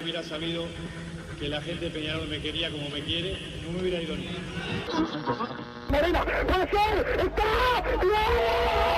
Hubiera sabido que la gente de Peñarol me quería como me quiere, no me hubiera ido ni. Morena, puede ser, está, No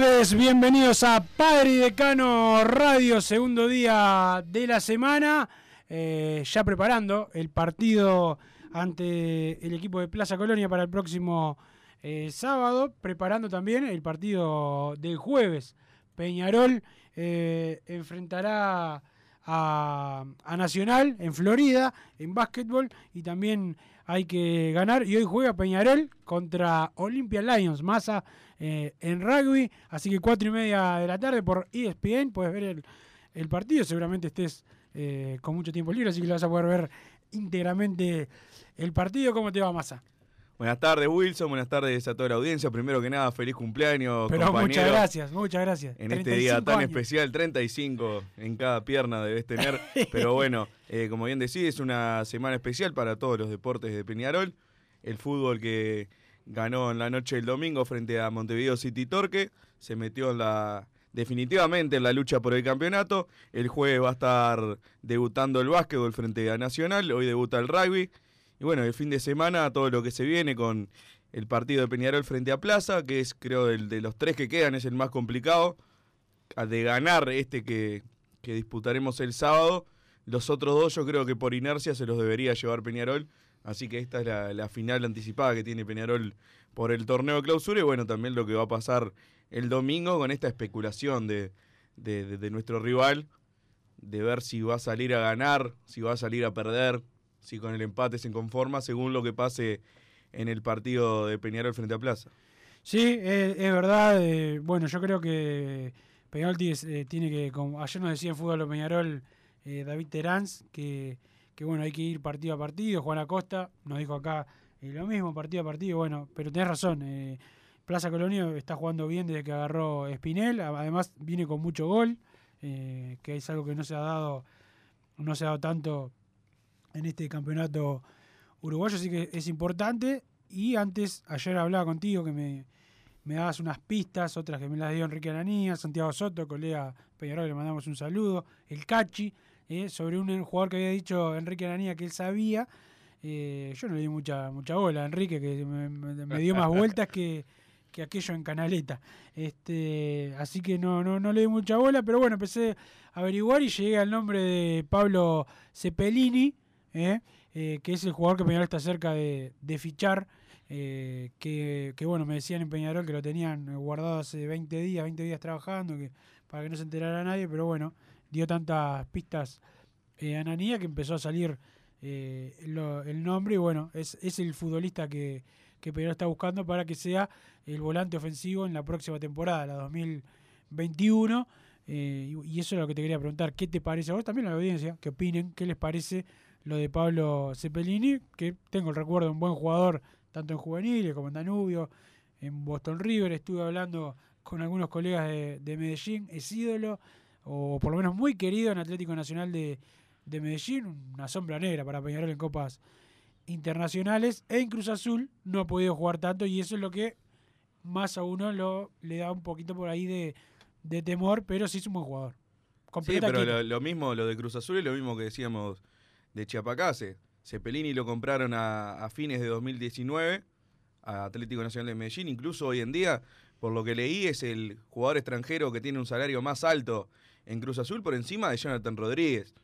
Tardes, bienvenidos a Padre y Decano Radio, segundo día de la semana, eh, ya preparando el partido ante el equipo de Plaza Colonia para el próximo eh, sábado, preparando también el partido del jueves. Peñarol eh, enfrentará a, Nacional en Florida, en básquetbol, y también hay que ganar. Y hoy juega Peñarol contra Olympia Lions, Massa eh, en rugby. Así que cuatro y media de la tarde por ESPN puedes ver el, el partido. Seguramente estés eh, con mucho tiempo libre, así que lo vas a poder ver íntegramente el partido. ¿Cómo te va, Massa? Buenas tardes, Wilson. Buenas tardes a toda la audiencia. Primero que nada, feliz cumpleaños, Pero compañero. muchas gracias, muchas gracias. En este día tan años. especial, 35 en cada pierna debes tener. Pero bueno, eh, como bien decís, es una semana especial para todos los deportes de Peñarol. El fútbol que ganó en la noche del domingo frente a Montevideo City Torque. Se metió en la definitivamente en la lucha por el campeonato. El jueves va a estar debutando el básquetbol frente a Nacional. Hoy debuta el rugby. Y bueno, el fin de semana todo lo que se viene con el partido de Peñarol frente a Plaza, que es creo del- de los tres que quedan es el más complicado. De ganar este que, que disputaremos el sábado, los otros dos yo creo que por inercia se los debería llevar Peñarol. Así que esta es la, final anticipada que tiene Peñarol por el torneo de clausura y bueno, también lo que va a pasar el domingo con esta especulación de, de- nuestro rival, de ver si va a salir a ganar, si va a salir a perder, si con el empate se conforma, según lo que pase en el partido de Peñarol frente a Plaza. Sí, es, verdad. eh, bueno, yo creo que Peñarol tiene, eh, tiene que, como ayer nos decía en Fútbol Peñarol eh, David Teráns, que, que bueno, hay que ir partido a partido. Juan Acosta nos dijo acá eh, lo mismo, partido a partido. Bueno, pero tenés razón. eh, Plaza Colonia está jugando bien desde que agarró Espinel. Además, viene con mucho gol, eh, que es algo que no se ha dado, no se ha dado tanto en este campeonato uruguayo, así que es importante. Y antes, ayer hablaba contigo que me, me dabas unas pistas, otras que me las dio Enrique Aranía, Santiago Soto, colega Peñarol, le mandamos un saludo, el Cachi, eh, sobre un jugador que había dicho Enrique Aranía que él sabía. Eh, yo no le di mucha, mucha bola a Enrique, que me, me- me dio más vueltas que, que aquello en Canaleta. Este, así que no, no, no le di mucha bola, pero bueno, empecé a averiguar y llegué al nombre de Pablo Cepelini, eh, eh, que es el jugador que Peñarol está cerca de, de fichar. eh, que, que, bueno, me decían en Peñarol que lo tenían guardado hace 20 días, 20 días trabajando, que para que no se enterara nadie, pero bueno, dio tantas pistas eh, a Ananía que empezó a salir eh, lo- el nombre y bueno, es, es el futbolista que, que Peñarol está buscando para que sea el volante ofensivo en la próxima temporada, la 2021. eh, y, eso es lo que te quería preguntar, ¿qué te parece a vos también a la audiencia? ¿Qué opinen? ¿Qué les parece lo de Pablo Cepelini? Que tengo el recuerdo de un buen jugador, tanto en juveniles como en Danubio, en Boston River, estuve hablando con algunos colegas de Medellín, es ídolo, o por lo menos muy querido en Atlético Nacional de, de Medellín, una sombra negra para Peñarol en copas internacionales, en Cruz Azul no ha podido jugar tanto y eso es lo que más a uno lo, le da un poquito por ahí de, de temor, pero sí es un buen jugador. Sí, pero lo, lo mismo, lo de Cruz Azul es lo mismo que decíamos de Chiapacase. Cepelini lo compraron a, a fines de 2019 a Atlético Nacional de Medellín. Incluso hoy en día, por lo que leí, es el jugador extranjero que tiene un salario más alto en Cruz Azul por encima de Jonathan Rodríguez.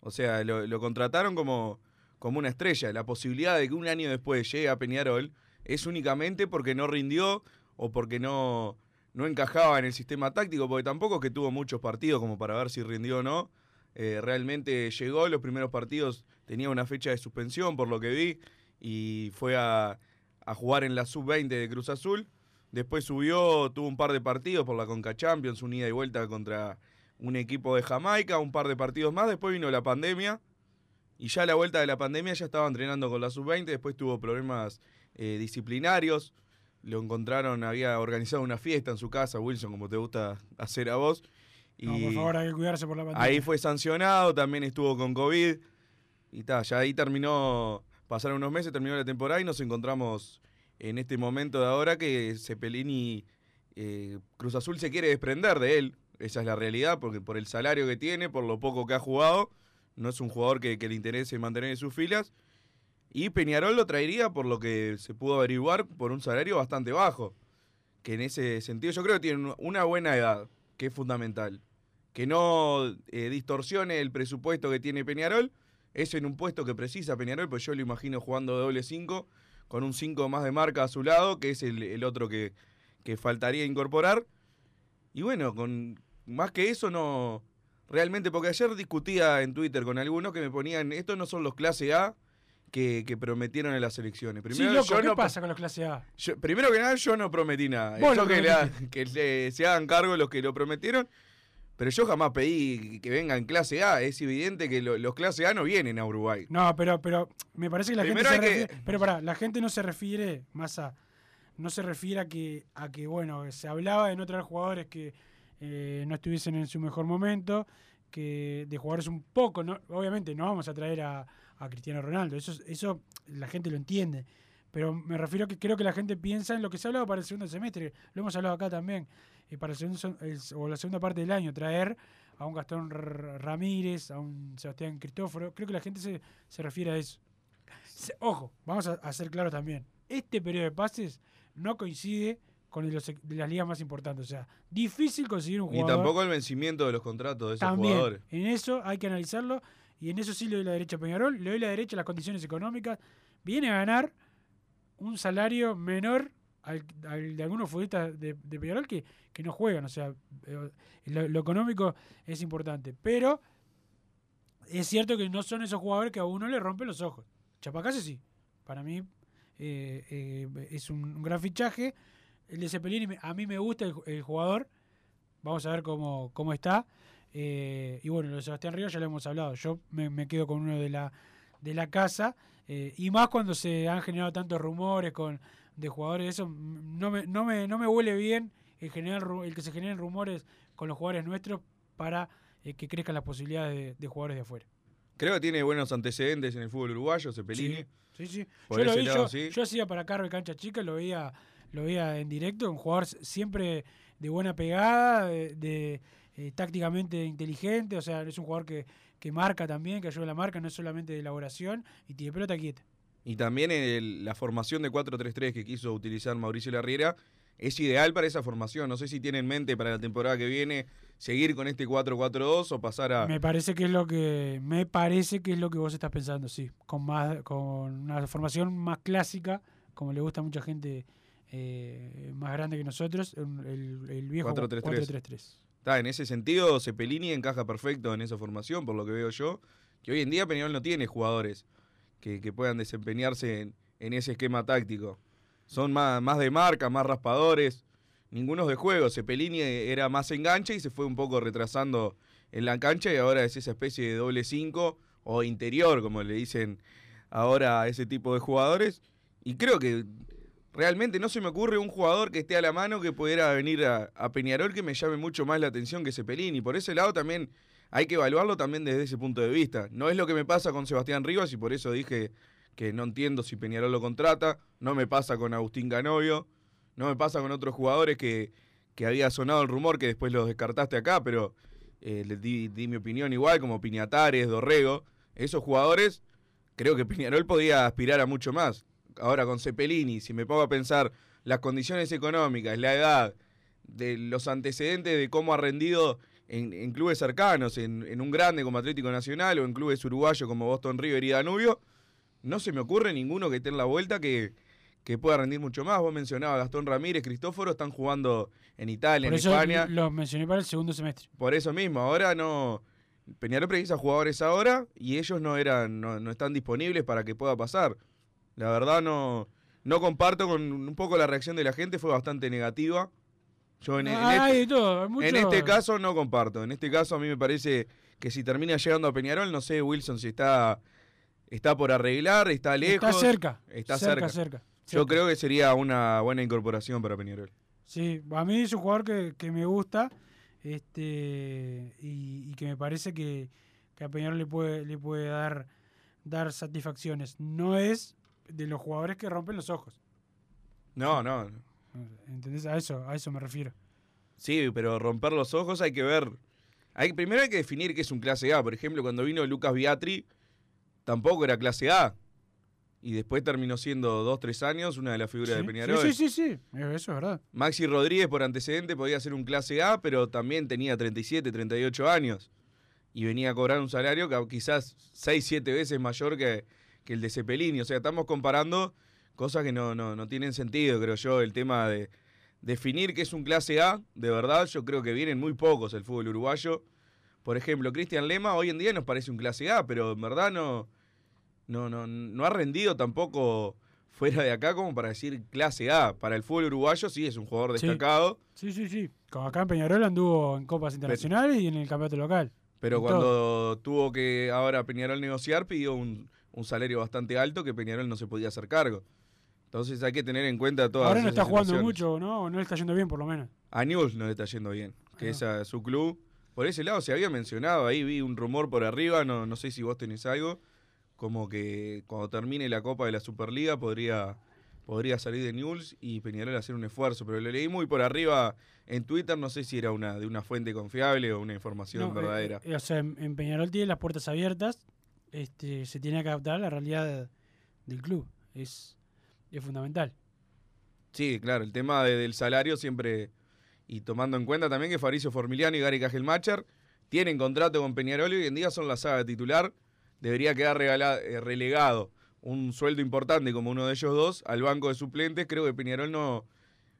O sea, lo, contrataron como, como una estrella. La posibilidad de que un año después llegue a Peñarol es únicamente porque no rindió o porque no, no encajaba en el sistema táctico, porque tampoco es que tuvo muchos partidos como para ver si rindió o no. Eh, realmente llegó, los primeros partidos tenía una fecha de suspensión, por lo que vi, y fue a, a jugar en la sub-20 de Cruz Azul. Después subió, tuvo un par de partidos por la Conca Champions, unida y vuelta contra un equipo de Jamaica, un par de partidos más. Después vino la pandemia. Y ya a la vuelta de la pandemia ya estaba entrenando con la sub-20. Después tuvo problemas eh, disciplinarios. Lo encontraron, había organizado una fiesta en su casa, Wilson, como te gusta hacer a vos. Y No, por favor, hay que cuidarse por la pandemia. ahí fue sancionado, también estuvo con COVID. Y ta, ya ahí terminó, pasaron unos meses, terminó la temporada y nos encontramos en este momento de ahora que Cepelini, eh, Cruz Azul se quiere desprender de él. Esa es la realidad, porque por el salario que tiene, por lo poco que ha jugado, no es un jugador que, le interese mantener en sus filas. Y Peñarol lo traería, por lo que se pudo averiguar, por un salario bastante bajo. Que en ese sentido yo creo que tiene una buena edad, que es fundamental. Que no eh, distorsione el presupuesto que tiene Peñarol. Eso en un puesto que precisa Peñarol, pues yo lo imagino jugando doble 5, con un 5 más de marca a su lado, que es el, el otro que, que faltaría incorporar. Y bueno, con más que eso no... Realmente, porque ayer discutía en Twitter con algunos que me ponían, estos no son los clase A que, que prometieron en las elecciones. Sí, Primero, loco, yo ¿qué no, pasa con los clase A? yo- primero que nada, yo no prometí nada. Lo que, le ha- que le- se hagan cargo los que lo prometieron. Pero yo jamás pedí que vengan clase A. Es evidente que lo- los clase A no vienen a Uruguay. No, pero, pero me parece que la Primero gente se que- refiere, pero pará, la gente no se refiere más a no se refiere a que a que bueno, se hablaba de no traer jugadores que eh, no estuviesen en su mejor momento, que de jugadores un poco, no, obviamente no vamos a traer a, Cristiano Ronaldo, eso es- eso la gente lo entiende. Pero me refiero a que creo que la gente piensa en lo que se ha hablado para el segundo semestre, lo hemos hablado acá también, y para el segundo, o la segunda parte del año, traer a un Gastón Ramírez, a un Sebastián Cristóforo. Creo que la gente se, se refiere a eso. Ojo, vamos a, a ser claros también. Este periodo de pases no coincide con los de las ligas más importantes. O sea, difícil conseguir un jugador. tampoco el vencimiento de los contratos de esos también. jugadores. En eso hay que analizarlo. Y en eso sí le doy la derecha a Peñarol. Le doy la derecha a las condiciones económicas. Viene a ganar un salario menor al, al de algunos futbolistas de, de Peñarol que, que no juegan. O sea, eh, lo, lo económico es importante. Pero es cierto que no son esos jugadores que a uno le rompen los ojos. Chapacase sí. Para mí eh, eh, es un, un gran fichaje. El de Cepelini, a mí me gusta el, el jugador. Vamos a ver cómo, cómo está. Eh, y bueno, lo de Sebastián Ríos ya lo hemos hablado. Yo me, me quedo con uno de la, de la casa. eh, y más cuando se han generado tantos rumores con de jugadores. Eso no me, no me, no me huele bien el, generar, el que se generen rumores con los jugadores nuestros para eh, que crezcan las posibilidades de, de jugadores de afuera. Creo que tiene buenos antecedentes en el fútbol uruguayo, Cepelini. Sí, sí. Por Yo lo vi, lado, yo, sí. yo hacía para Carve Cancha Chica, lo veía, lo veía en directo, un jugador siempre de buena pegada, de, de, eh, tácticamente inteligente, o sea, es un jugador que, que marca también, que ayuda a la marca, no es solamente de elaboración, y tiene pelota quieta. Y también el- la formación de 4-3-3 que quiso utilizar Mauricio Larriera es ideal para esa formación. No sé si tiene en mente para la temporada que viene seguir con este 4-4-2 o pasar a... Me parece que es lo que me parece que es lo que vos estás pensando, sí, con más con una formación más clásica, como le gusta a mucha gente eh, más grande que nosotros, el, el viejo 4-3-3. 4-3-3. Está, en ese sentido, Cepelini encaja perfecto en esa formación, por lo que veo yo. Que hoy en día Peñarol no tiene jugadores que, que puedan desempeñarse en, en ese esquema táctico. Son más, más de marca, más raspadores, ninguno de juego. Cepelini era más enganche y se fue un poco retrasando en la cancha y ahora es esa especie de doble 5 o interior, como le dicen ahora a ese tipo de jugadores. Y creo que realmente no se me ocurre un jugador que esté a la mano que pudiera venir a, Peñarol que me llame mucho más la atención que Cepelini. Por ese lado también hay que evaluarlo también desde ese punto de vista. No es lo que me pasa con Sebastián Rivas y por eso dije que no entiendo si Peñarol lo contrata. No me pasa con Agustín Canovio. No me pasa con otros jugadores que, que había sonado el rumor que después los descartaste acá, pero eh, les di, di mi opinión igual, como Piñatares, Dorrego. Esos jugadores, creo que Peñarol podía aspirar a mucho más. Ahora con Cepelini, si me pongo a pensar las condiciones económicas, la edad, de los antecedentes de cómo ha rendido en, clubes cercanos, en, un grande como Atlético Nacional o en clubes uruguayos como Boston River y Danubio, no se me ocurre ninguno que esté en la vuelta que, que pueda rendir mucho más. Vos mencionabas Gastón Ramírez, Cristóforo, están jugando en Italia, Por en eso España. Los mencioné para el segundo semestre. Por eso mismo, ahora no. Peñarol precisa jugadores ahora y ellos no eran, no, no están disponibles para que pueda pasar. La verdad no, no comparto con un poco la reacción de la gente, fue bastante negativa. Yo en, en Hay este, todo, mucho- en este caso no comparto. En este caso a mí me parece que si termina llegando a Peñarol, no sé, Wilson, si está, está por arreglar, está lejos. Está cerca. Está cerca, cerca. cerca. Yo cerca. creo que sería una buena incorporación para Peñarol. Sí, a mí es un jugador que, que me gusta este y, y que me parece que, que a Peñarol le puede, le puede dar, dar satisfacciones. No es de los jugadores que rompen los ojos. No, no. ¿Entendés? A eso, a eso me refiero. Sí, pero romper los ojos hay que ver. Hay, primero hay que definir qué es un clase A. Por ejemplo, cuando vino Lucas Biatri, tampoco era clase A. Y después terminó siendo dos, tres años una de las figuras de Peñarol. Sí, sí, sí, sí, eso es verdad. Maxi Rodríguez, por antecedente, podía ser un clase A, pero también tenía 37, 38 años. Y venía a cobrar un salario que quizás 6, 7 veces mayor que, que el de Cepelini. O sea, estamos comparando cosas que no, no, no tienen sentido, creo yo. El tema de definir qué es un clase A, de verdad, yo creo que vienen muy pocos el fútbol uruguayo. Por ejemplo, Cristian Lema hoy en día nos parece un clase A, pero en verdad no, no, no, no ha rendido tampoco fuera de acá como para decir clase A. Para el fútbol uruguayo sí es un jugador Sí. destacado, Sí, sí, sí. Como acá en Peñarol anduvo en copas internacionales y en el campeonato local. pero cuando tuvo que ahora Peñarol negociar pidió un, un salario bastante alto que Peñarol no se podía hacer cargo. Entonces hay que tener en cuenta todas Ahora no está jugando mucho, ¿no? O No le está yendo bien, por lo menos. A Newell's no le está yendo bien, que Ah. es a su club. Por ese lado se había mencionado, ahí vi un rumor por arriba, no, no sé si vos tenés algo, como que cuando termine la Copa de la Superliga podría, podría salir de Newell's y Peñarol hacer un esfuerzo, pero lo leí muy por arriba en Twitter, no sé si era una de una fuente confiable o una información No, eh, verdadera. eh, o sea, en Peñarol tiene las puertas abiertas. Este, se tiene que adaptar a la realidad del club. Es, es fundamental. Sí, claro, el tema de- del salario siempre, y tomando en cuenta también que Fabricio Formiliano y Gary Cajelmacher tienen contrato con Peñarol y hoy en día son la saga titular, debería quedar eh, relegado un sueldo importante como uno de ellos dos al banco de suplentes, creo que Peñarol no,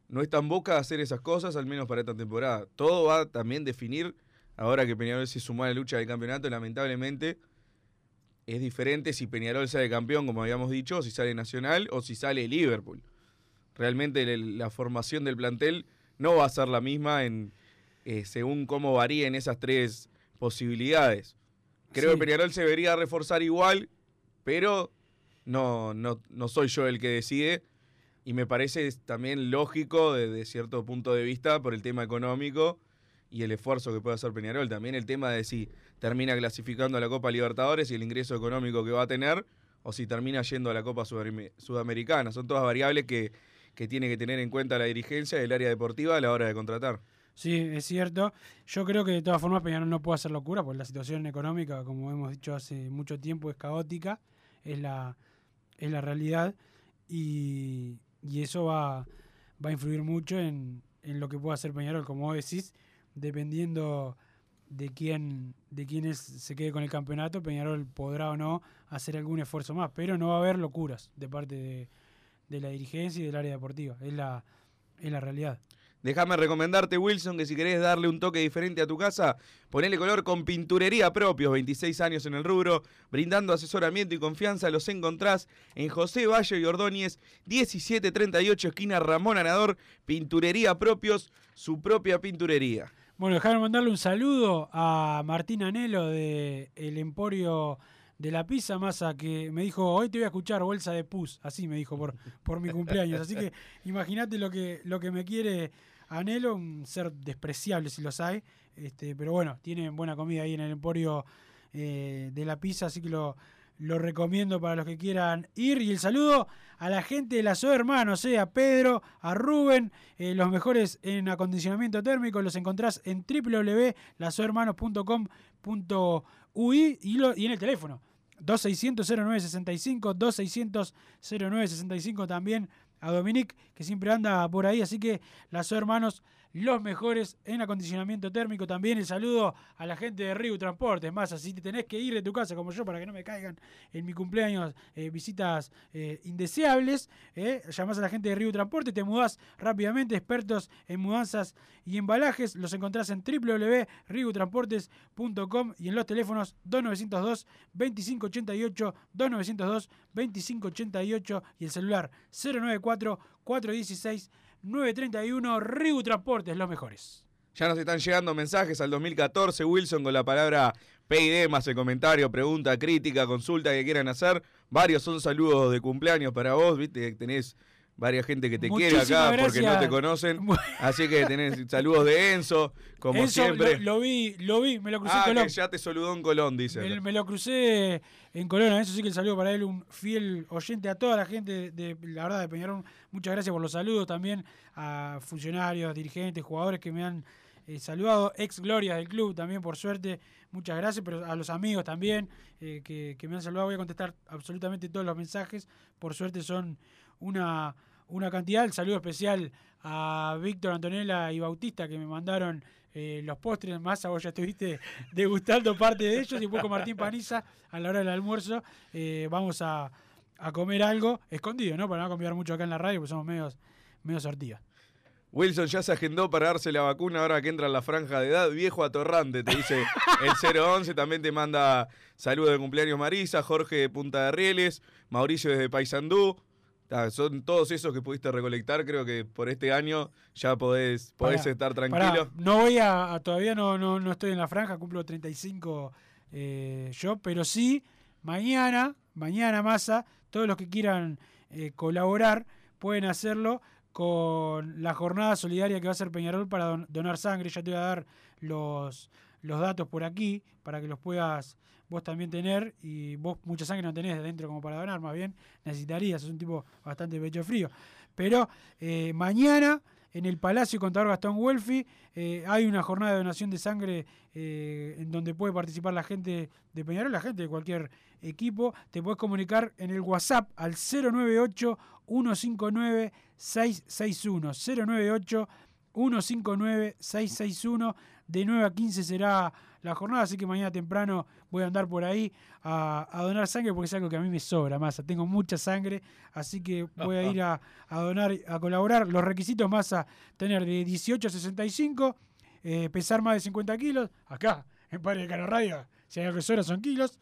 no está en boca de hacer esas cosas, al menos para esta temporada. Todo va a también definir, ahora que Peñarol se sumó a la lucha del campeonato, lamentablemente es diferente si Peñarol sale campeón, como habíamos dicho, o si sale Nacional o si sale Liverpool realmente la formación del plantel no va a ser la misma en eh, según cómo varíen esas tres posibilidades. Creo Sí. que Peñarol se debería reforzar igual, pero no, no, no soy yo el que decide. Y me parece también lógico desde cierto punto de vista por el tema económico y el esfuerzo que puede hacer Peñarol. También el tema de si termina clasificando a la Copa Libertadores y el ingreso económico que va a tener, o si termina yendo a la Copa Sudamericana. Son todas variables que, que tiene que tener en cuenta la dirigencia del área deportiva a la hora de contratar. Sí, es cierto. Yo creo que de todas formas Peñarol no puede hacer locura, porque la situación económica, como hemos dicho hace mucho tiempo, es caótica, es la, es la realidad, y, y eso va, va a influir mucho en, en lo que pueda hacer Peñarol, como vos decís, dependiendo de quién, de quién es- se quede con el campeonato, Peñarol podrá o no hacer algún esfuerzo más, pero no va a haber locuras de parte de, de la dirigencia y del área deportiva, es la, es la realidad. Déjame recomendarte, Wilson, que si querés darle un toque diferente a tu casa, ponele color con Pinturería Propios, 26 años en el rubro, brindando asesoramiento y confianza. Los encontrás en José Valle y Ordóñez, 1738, esquina Ramón Anador, Pinturería Propios, su propia pinturería. Bueno, déjame mandarle un saludo a Martín Anelo de El Emporio de la Pizza Masa, que me dijo, hoy te voy a escuchar bolsa de pus, así me dijo por, por mi cumpleaños. Así que imagínate lo que, lo que me quiere Anelo, un ser despreciable si los hay, este, pero bueno, tienen buena comida ahí en el Emporio eh, de la Pizza, así que lo, lo recomiendo para los que quieran ir. Y el saludo a la gente de la SO Hermanos, eh, a Pedro, a Rubén, eh, los mejores en acondicionamiento térmico, los encontrás en www.lasohermanos.com.ui y, y en el teléfono. 2600-0965, 2600-0965 también a Dominique, que siempre anda por ahí. Así que las hermanos los mejores en acondicionamiento térmico. También el saludo a la gente de Río Transportes. Más, así te tenés que ir de tu casa como yo para que no me caigan en mi cumpleaños eh, visitas eh, indeseables. Eh. Llamás a la gente de Río Transporte, te mudás rápidamente. Expertos en mudanzas y embalajes. Los encontrás en www.riutransportes.com y en los teléfonos 2902 2588 2902 2588 y el celular 094 416 931 Riu Transportes, los mejores. Ya nos están llegando mensajes al 2014, Wilson, con la palabra PID más el comentario, pregunta, crítica, consulta que quieran hacer. Varios son saludos de cumpleaños para vos, viste, tenés varias gente que te quiere acá porque no te conocen. Así que tenés saludos de Enzo, como siempre. Lo, vi, lo vi, me lo crucé ah, en Colón. Que ya te saludó en Colón, dice. Me, lo crucé en Colón, eso sí que el saludo para él, un fiel oyente a toda la gente de, la verdad de Peñarol. Muchas gracias por los saludos también a funcionarios, dirigentes, jugadores que me han eh, saludado, ex gloria del club también, por suerte. Muchas gracias, pero a los amigos también eh, que, que me han saludado. Voy a contestar absolutamente todos los mensajes. Por suerte son una una cantidad. El saludo especial a Víctor, Antonella y Bautista que me mandaron eh, los postres. Más vos ya estuviste degustando parte de ellos. Y después con Martín Paniza, a la hora del almuerzo, eh, vamos a, comer algo escondido, ¿no? Para no convidar mucho acá en la radio, porque somos medios, medio sortidas. Wilson ya se agendó para darse la vacuna ahora que entra en la franja de edad. Viejo atorrante, te dice el 011. También te manda saludos de cumpleaños Marisa, Jorge de Punta de Rieles, Mauricio desde Paysandú, son todos esos que pudiste recolectar, creo que por este año ya podés, podés estar tranquilo. no voy a, todavía no, no, no, estoy en la franja, cumplo 35 eh, yo, pero sí, mañana, mañana masa, todos los que quieran eh, colaborar pueden hacerlo con la jornada solidaria que va a hacer Peñarol para donar sangre. Ya te voy a dar los, los datos por aquí para que los puedas vos también tener, y vos mucha sangre no tenés dentro como para donar, más bien necesitarías, es un tipo bastante pecho frío. Pero eh, mañana en el Palacio Contador Gastón Welfi eh, hay una jornada de donación de sangre eh, en donde puede participar la gente de Peñarol, la gente de cualquier equipo. Te puedes comunicar en el WhatsApp al 098 159 661 098 159 661 de 9 a 15 será la jornada, así que mañana temprano voy a andar por ahí a, donar sangre porque es algo que a mí me sobra, más. Tengo mucha sangre, así que voy a ir a, donar, a colaborar. Los requisitos más a tener de 18 a 65, eh, pesar más de 50 kilos, acá, en Padre de Cano Radio, si hay algo son kilos,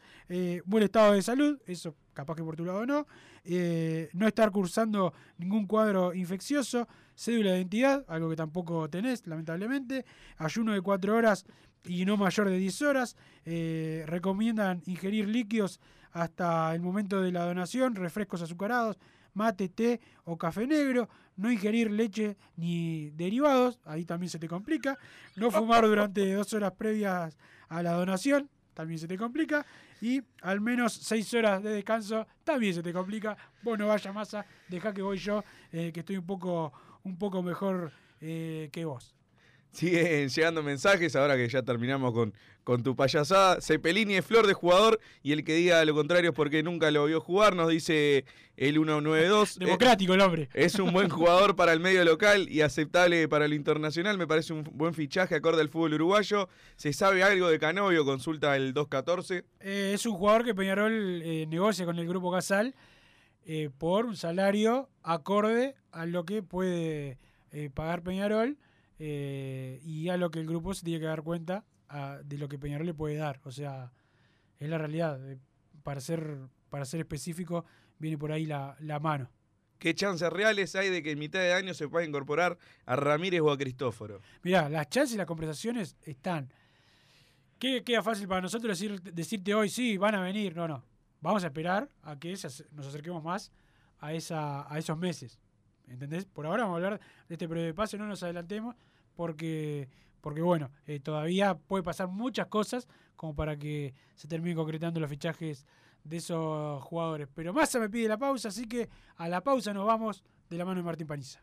buen estado de salud, eso capaz que por tu lado no, eh, no estar cursando ningún cuadro infeccioso, cédula de identidad, algo que tampoco tenés, lamentablemente, ayuno de 4 horas y no mayor de 10 horas. Eh, recomiendan ingerir líquidos hasta el momento de la donación, refrescos azucarados, mate, té o café negro, no ingerir leche ni derivados, ahí también se te complica, no fumar durante dos horas previas a la donación, también se te complica, y al menos seis horas de descanso, también se te complica, vos no vayas masa, deja que voy yo, eh, que estoy un poco, un poco mejor eh, que vos. Siguen llegando mensajes ahora que ya terminamos con, con tu payasada. Cepelini es flor de jugador y el que diga lo contrario es porque nunca lo vio jugar, nos dice el 192. Democrático el hombre. Es un buen jugador para el medio local y aceptable para el internacional. Me parece un buen fichaje acorde al fútbol uruguayo. ¿Se sabe algo de Canovio? Consulta el 214. Eh, es un jugador que Peñarol eh, negocia con el grupo Casal eh, por un salario acorde a lo que puede pagar Peñarol eh, y a lo que el grupo se tiene que dar cuenta de lo que Peñarol le puede dar. O sea, es la realidad. para, ser, para ser específico, viene por ahí la, mano. ¿Qué chances reales hay de que en mitad de año se pueda incorporar a Ramírez o a Cristóforo? Mirá, las chances y las conversaciones están. ¿Qué queda fácil para nosotros decir, decirte hoy, sí, van a venir? No, no. Vamos a esperar a que nos acerquemos más a, esa, a esos meses. ¿Entendés? Por ahora vamos a hablar de este de pase, no nos adelantemos, porque, porque bueno, eh, todavía puede pasar muchas cosas como para que se terminen concretando los fichajes de esos jugadores. Pero Massa me pide la pausa, así que a la pausa nos vamos de la mano de Martín Paniza.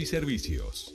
y servicios.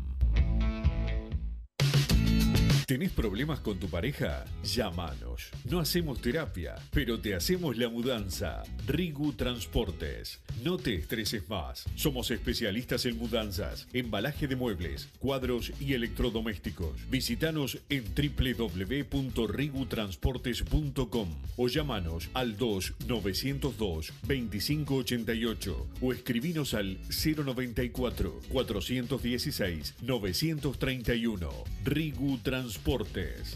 ¿Tenés problemas con tu pareja? Llámanos. No hacemos terapia, pero te hacemos la mudanza. Rigu Transportes. No te estreses más. Somos especialistas en mudanzas, embalaje de muebles, cuadros y electrodomésticos. Visítanos en www.rigutransportes.com o llámanos al 2-902-2588 o escribinos al 094-416-931. Rigu Transportes. Deportes.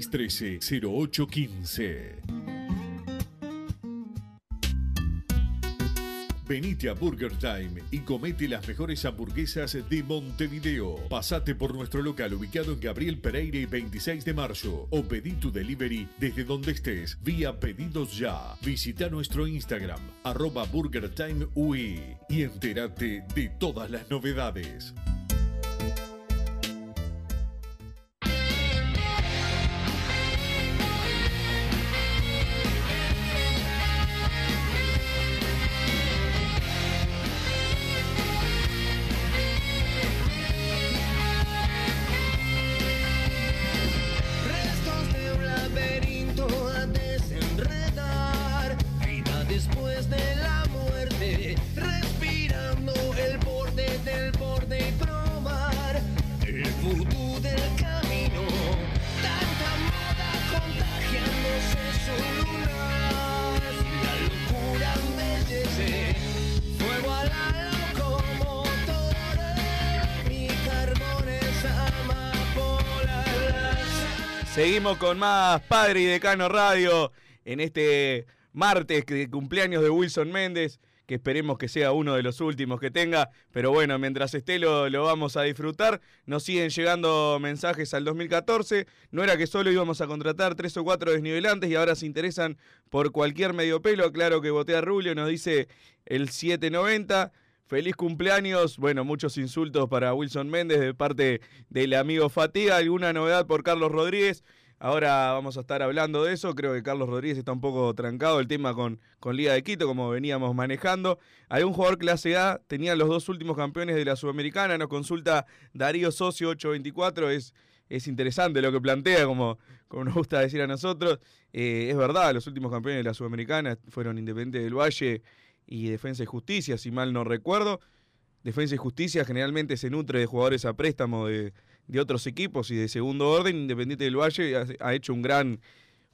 0815 Venite a Burger Time y comete las mejores hamburguesas de Montevideo. Pasate por nuestro local ubicado en Gabriel Pereira y 26 de marzo o pedí tu delivery desde donde estés vía pedidos ya. Visita nuestro Instagram arroba Burger Time y entérate de todas las novedades. Con más Padre y Decano Radio en este martes de cumpleaños de Wilson Méndez, que esperemos que sea uno de los últimos que tenga, pero bueno, mientras esté lo, lo, vamos a disfrutar. Nos siguen llegando mensajes al 2014, no era que solo íbamos a contratar tres o cuatro desnivelantes y ahora se interesan por cualquier medio pelo, claro que voté a Rubio, nos dice el 790. Feliz cumpleaños. Bueno, muchos insultos para Wilson Méndez de parte del amigo Fatiga. ¿Alguna novedad por Carlos Rodríguez? Ahora vamos a estar hablando de eso. Creo que Carlos Rodríguez está un poco trancado el tema con, con Liga de Quito, como veníamos manejando. Algún jugador clase A tenía los dos últimos campeones de la Sudamericana. Nos consulta Darío Socio 824. Es, es interesante lo que plantea, como, como nos gusta decir a nosotros. Eh, es verdad, los últimos campeones de la Sudamericana fueron Independiente del Valle y Defensa y Justicia, si mal no recuerdo. Defensa y Justicia generalmente se nutre de jugadores a préstamo de, de otros equipos y de segundo orden. Independiente del Valle ha, ha, hecho un gran,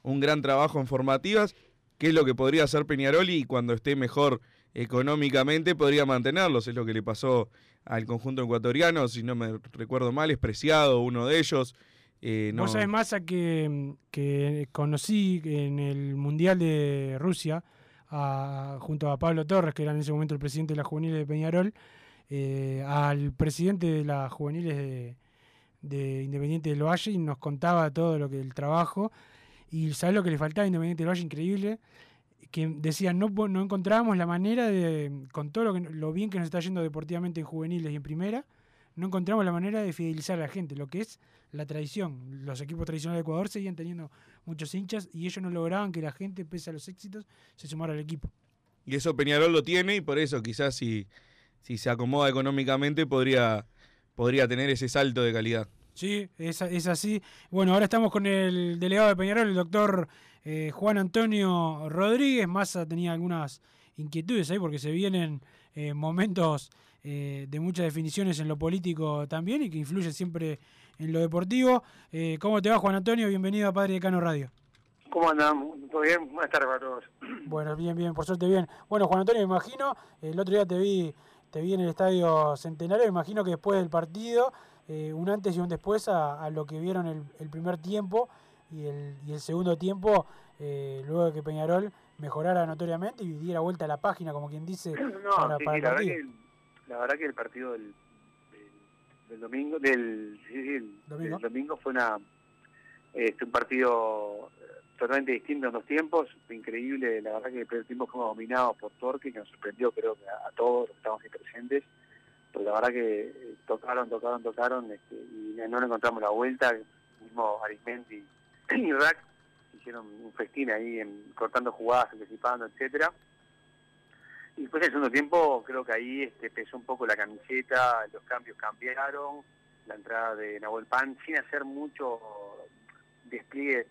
un gran trabajo en formativas, que es lo que podría hacer Peñarol y cuando esté mejor económicamente podría mantenerlos. Es lo que le pasó al conjunto ecuatoriano, si no me recuerdo mal, es preciado uno de ellos. Eh, no... Vos sabés, Massa, que, que conocí en el Mundial de Rusia a, junto a Pablo Torres, que era en ese momento el presidente de las juveniles de Peñarol, eh, al presidente de las juveniles de, de, Independiente del Valle y nos contaba todo lo que el trabajo. Y sabes lo que le faltaba a Independiente del Valle, increíble, que decían, no, no encontrábamos la manera de, con todo lo, que, lo bien que nos está yendo deportivamente en juveniles y en primera, no encontramos la manera de fidelizar a la gente, lo que es la tradición. Los equipos tradicionales de Ecuador seguían teniendo muchos hinchas y ellos no lograban que la gente, pese a los éxitos, se sumara al equipo. Y eso Peñarol lo tiene y por eso quizás si, si se acomoda económicamente podría, podría tener ese salto de calidad. Sí, es, es así. Bueno, ahora estamos con el delegado de Peñarol, el doctor eh, Juan Antonio Rodríguez. Massa tenía algunas inquietudes ahí porque se vienen eh, momentos eh, de muchas definiciones en lo político también y que influyen siempre en lo deportivo. Eh, ¿Cómo te va, Juan Antonio? Bienvenido a Padre de Cano Radio. ¿Cómo andamos? ¿Todo bien? Buenas tardes para todos. Bueno, bien, bien, por suerte bien. Bueno, Juan Antonio, me imagino, el otro día te vi, te vi en el Estadio Centenario, imagino que después del partido, eh, un antes y un después a, a lo que vieron el, el, primer tiempo y el, y el segundo tiempo, eh, luego de que Peñarol mejorara notoriamente y diera vuelta a la página, como quien dice, no, para, sí, para el partido. La verdad, que, la verdad que el partido del, del, del domingo, del, sí, sí, el, ¿Domingo? domingo fue una este, un partido totalmente distinto en dos tiempos, increíble, la verdad que el primer tiempo fue dominado por Torque, que nos sorprendió creo que a, todos los que estábamos ahí presentes, pero la verdad que eh, tocaron, tocaron, tocaron, este, y no le encontramos la vuelta, el mismo Arismendi y Rack hicieron un festín ahí cortando jugadas, anticipando, etcétera. Y después el segundo tiempo creo que ahí este, pesó un poco la camiseta, los cambios cambiaron, la entrada de Nahuel Pan, sin hacer mucho despliegue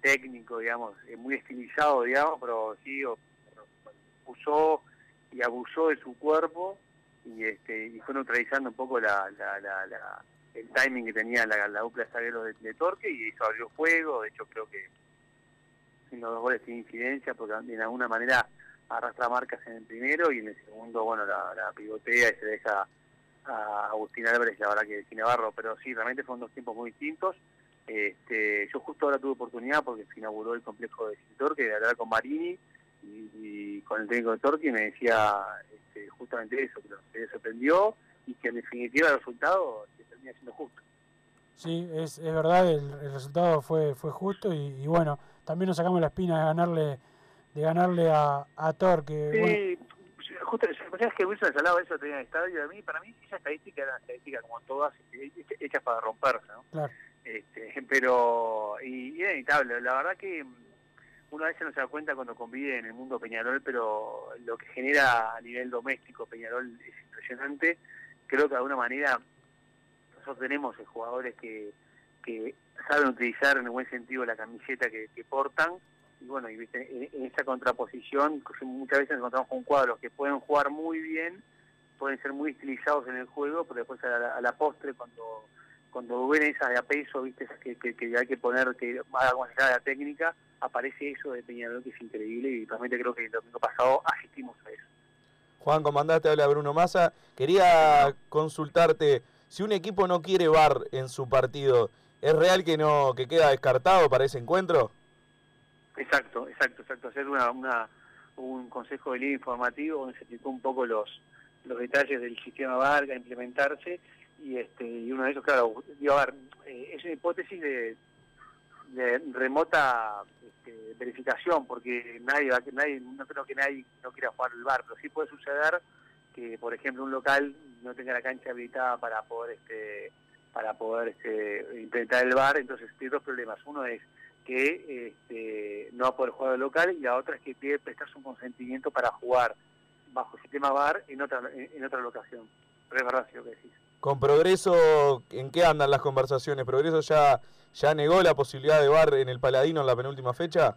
técnico, digamos, muy estilizado, digamos, pero sí usó y abusó de su cuerpo y este y fue neutralizando un poco la, la, la, la el timing que tenía la, la dupla de, de, Torque y eso abrió fuego, de hecho creo que los dos goles tiene incidencia porque de alguna manera arrastra marcas en el primero y en el segundo, bueno, la, pivotea y se deja a Agustín Álvarez, la verdad que sin Navarro, pero sí, realmente fueron dos tiempos muy distintos. Este, yo justo ahora tuve oportunidad porque se inauguró el complejo de Torque de hablar con Marini y, y, con el técnico de Torque y me decía este, justamente eso, que se sorprendió y que en definitiva el resultado se termina siendo justo. Sí, es, es verdad, el, el, resultado fue fue justo y, y, bueno, también nos sacamos la espina de ganarle de ganarle a, a Torque. Sí, bueno. justo, es que Wilson hablaba eso tenía en el estadio, a mí, para mí esa estadística era una estadística como todas, este, hechas para romperse, ¿no? Claro. Este, pero, y, y era inevitable, la verdad que uno a veces no se da cuenta cuando convive en el mundo Peñarol, pero lo que genera a nivel doméstico Peñarol es impresionante. Creo que de alguna manera nosotros tenemos jugadores que, que saben utilizar en el buen sentido la camiseta que, que portan. Y bueno, y ¿viste? En, en, esa contraposición muchas veces nos encontramos con cuadros que pueden jugar muy bien, pueden ser muy estilizados en el juego, pero después a la, a la postre cuando cuando ven esas de a peso, viste, que, que, que hay que poner, que haga con la técnica, aparece eso de Peñarol que es increíble y realmente creo que el domingo pasado asistimos a eso. Juan, comandante, habla Bruno Massa. Quería consultarte, si un equipo no quiere bar en su partido, ¿Es real que no que queda descartado para ese encuentro? Exacto, exacto, exacto. Hacer una, una un consejo de línea informativo donde se explicó un poco los los detalles del sistema Varga, implementarse y este y uno de esos, claro, digo, a ver, eh, es una hipótesis de, remota este, verificación porque nadie va, nadie no creo que nadie no quiera jugar el bar, pero sí puede suceder que por ejemplo un local no tenga la cancha habilitada para poder este para poder este, implementar el bar, entonces tiene dos problemas. Uno es que este, no va a poder jugar al local y la otra es que pide prestar su consentimiento para jugar bajo el sistema bar en otra en, otra locación. Pero es lo que decís. Con Progreso, ¿en qué andan las conversaciones? ¿Progreso ya, ya negó la posibilidad de bar en el Paladino en la penúltima fecha?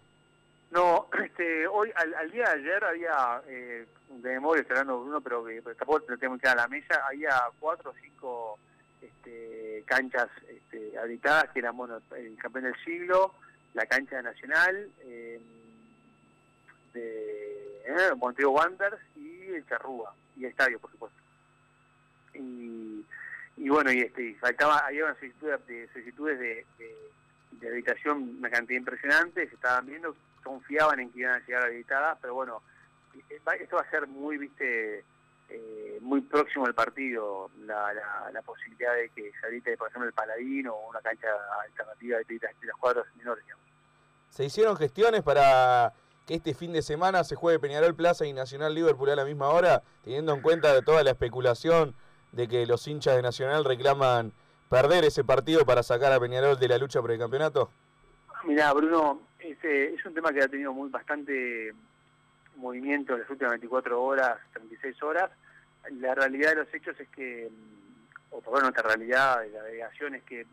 No, este, hoy, al, día de ayer había, eh, de memoria estoy Bruno, pero que tampoco lo tengo que a la mesa, había cuatro o cinco este, canchas este, habitadas, que eran bueno, el campeón del siglo, la cancha nacional, eh, de eh, Montego Wanderers y el Charrúa, y el estadio, por supuesto. Y, y bueno, y este, faltaba, había una solicitud de, solicitudes de, de, habitación, una cantidad impresionante, se estaban viendo, confiaban en que iban a llegar habilitadas, pero bueno, eh, esto va a ser muy, viste, eh, muy próximo al partido la, la, posibilidad de que se habite, por ejemplo, el Paladino o una cancha alternativa de, de las cuadras menores. ¿Se hicieron gestiones para que este fin de semana se juegue Peñarol Plaza y Nacional Liverpool a la misma hora, teniendo en cuenta toda la especulación de que los hinchas de Nacional reclaman perder ese partido para sacar a Peñarol de la lucha por el campeonato? Mira, Bruno, este es un tema que ha tenido muy bastante movimiento en las últimas 24 horas, 36 horas. La realidad de los hechos es que, o por lo nuestra realidad de la delegación es que eh,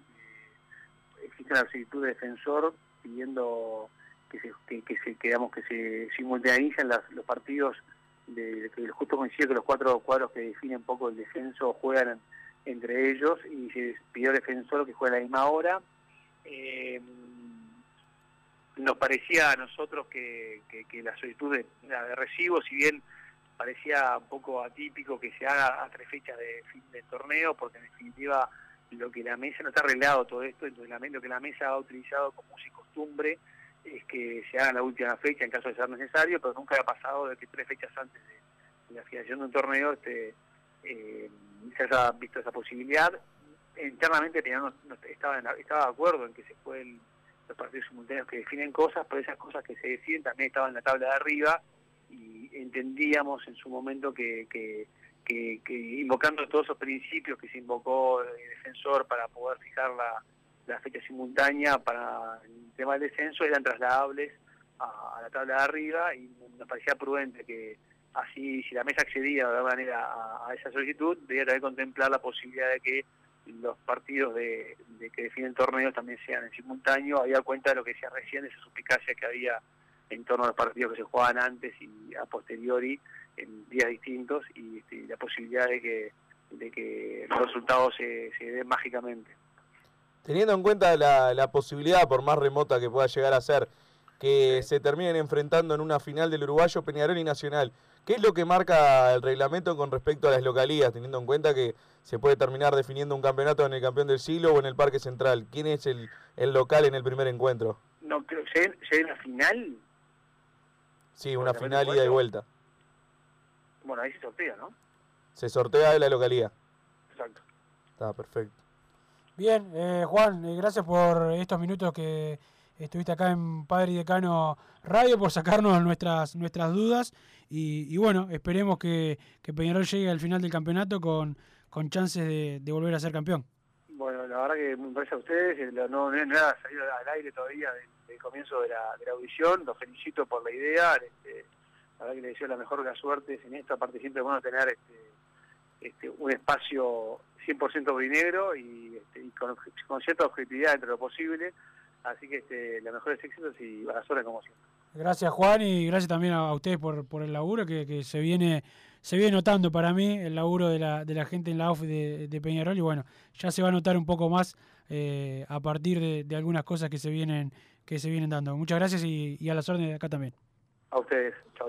existe una solicitud de defensor pidiendo que se que, que que, se simultaneicen los partidos de, que justo coincide que los cuatro cuadros que definen un poco el descenso juegan entre ellos y se pidió defensor que juegue a la misma hora. Eh, nos parecía a nosotros que, la solicitud de, de recibo, si bien parecía un poco atípico que se haga a tres fechas de fin del torneo, porque en definitiva lo que la mesa, no está arreglado todo esto, entonces lo que la mesa ha utilizado como uso y costumbre es que se haga la última fecha en caso de ser necesario, pero nunca ha pasado de que tres fechas antes de, la finalización de un torneo este, eh, se haya visto esa posibilidad. Internamente no, estaba, estaba de acuerdo en que se fue los partidos simultáneos que definen cosas, pero esas cosas que se deciden también estaban en la tabla de arriba y entendíamos en su momento que, que, invocando todos esos principios que se invocó el defensor para poder fijar la, fecha simultánea para el tema del descenso eran trasladables a, la tabla de arriba y nos parecía prudente que así si la mesa accedía de alguna manera a, esa solicitud debía también contemplar la posibilidad de que los partidos de, que definen torneos también sean en simultáneo, había cuenta de lo que decía recién, esa suspicacia que había en torno a los partidos que se jugaban antes y a posteriori en días distintos y, este, la posibilidad de que, de que los resultados se den mágicamente. Teniendo en cuenta la, la, posibilidad, por más remota que pueda llegar a ser, que se terminen enfrentando en una final del uruguayo Peñarol y Nacional, ¿Qué es lo que marca el reglamento con respecto a las localías, teniendo en cuenta que se puede terminar definiendo un campeonato en el campeón del siglo o en el Parque Central? ¿Quién es el, el local en el primer encuentro? No, creo que hay una final. Sí, una final ida y vuelta. Bueno, ahí se sortea, ¿no? Se sortea de la localía. Exacto. Está perfecto. Bien, eh, Juan, eh, gracias por estos minutos que estuviste acá en Padre y Decano Radio por sacarnos nuestras, nuestras dudas. Y, bueno, esperemos que, que, Peñarol llegue al final del campeonato con, con chances de, volver a ser campeón. Bueno, la verdad que parece a ustedes, eh, no, no, no salido al aire todavía del, comienzo de la, de la, audición, los felicito por la idea, este, la verdad que les deseo la mejor de las suertes en esto, aparte siempre es bueno tener este, este, un espacio 100% brinegro y, este, y con, con, cierta objetividad entre lo posible, así que este, los mejores éxitos y a la suerte como siempre. Gracias Juan y gracias también a ustedes por, por el laburo que, que, se viene se viene notando para mí el laburo de la, de la gente en la OFF de, Peñarol y bueno, ya se va a notar un poco más eh, a partir de, algunas cosas que se vienen que se vienen dando. Muchas gracias y, a las órdenes de acá también. A ustedes, chao.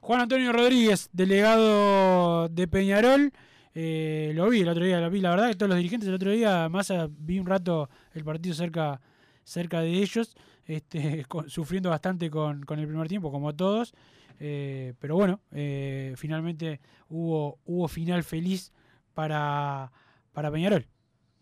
Juan Antonio Rodríguez, delegado de Peñarol. Eh, lo vi el otro día, lo vi. La verdad que todos los dirigentes el otro día, más vi un rato el partido cerca, cerca de ellos, este, sufriendo bastante con, con, el primer tiempo, como todos. Eh, pero bueno, eh, finalmente hubo, hubo final feliz para, para Peñarol.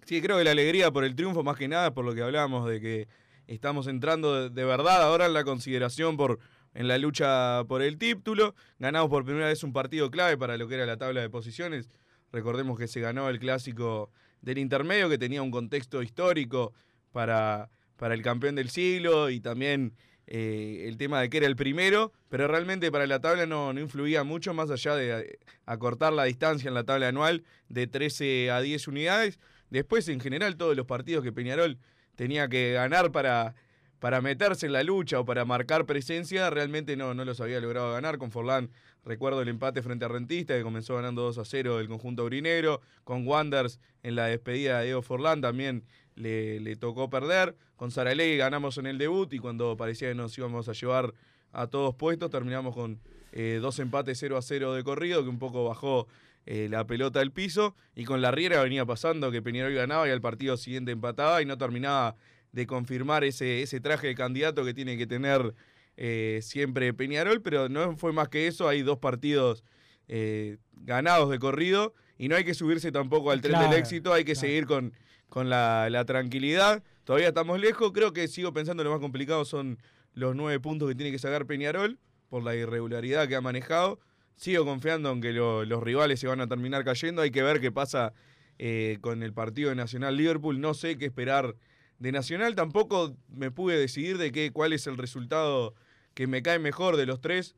Sí, creo que la alegría por el triunfo, más que nada, por lo que hablábamos de que estamos entrando de, verdad ahora en la consideración por en la lucha por el título. Ganamos por primera vez un partido clave para lo que era la tabla de posiciones. Recordemos que se ganó el clásico del intermedio, que tenía un contexto histórico para, para el campeón del siglo y también eh, el tema de que era el primero, pero realmente para la tabla no, no influía mucho, más allá de eh, acortar la distancia en la tabla anual de 13 a 10 unidades. Después, en general, todos los partidos que Peñarol tenía que ganar para, para meterse en la lucha o para marcar presencia, realmente no, no los había logrado ganar. Con Forlán recuerdo el empate frente a Rentista, que comenzó ganando 2 a 0 el conjunto urinero. Con Wanders en la despedida de Diego Forlán también le, le tocó perder. Con Saralegui ganamos en el debut y cuando parecía que nos íbamos a llevar a todos puestos, terminamos con eh, dos empates 0 a 0 de corrido, que un poco bajó eh, la pelota del piso y con la Riera venía pasando que Peñarol ganaba y al partido siguiente empataba y no terminaba de confirmar ese, ese traje de candidato que tiene que tener eh, siempre Peñarol, pero no fue más que eso, hay dos partidos eh, ganados de corrido y no hay que subirse tampoco al tren del éxito, hay que seguir con, con la, la, tranquilidad. Todavía estamos lejos, creo que sigo pensando lo más complicado son los nueve puntos que tiene que sacar Peñarol por la irregularidad que ha manejado sigo confiando en que los rivales se van a terminar cayendo. Hay que ver qué pasa eh, con el partido de Nacional Liverpool. No sé qué esperar de Nacional. Tampoco me pude decidir de qué, cuál es el resultado que me cae mejor de los tres.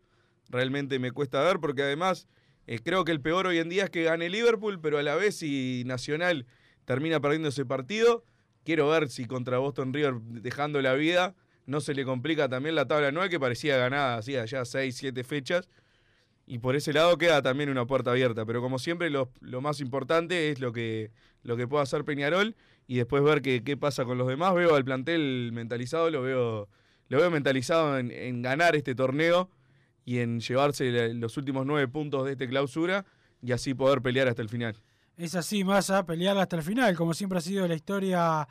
Realmente me cuesta ver porque además eh, creo que el peor hoy en día es que gane Liverpool, pero a la vez si Nacional termina perdiendo ese partido, quiero ver si contra Boston River dejando la vida no se le complica también la tabla anual que parecía ganada hacía ya 6, 7 fechas y por ese lado queda también una puerta abierta. Pero como siempre, lo, más importante es lo que, lo que pueda hacer Peñarol y después ver qué, pasa con los demás. Veo al plantel mentalizado, lo veo, lo veo mentalizado en, ganar este torneo y en llevarse los últimos nueve puntos de esta clausura y así poder pelear hasta el final. Es así, Massa, pelear hasta el final, como siempre ha sido la historia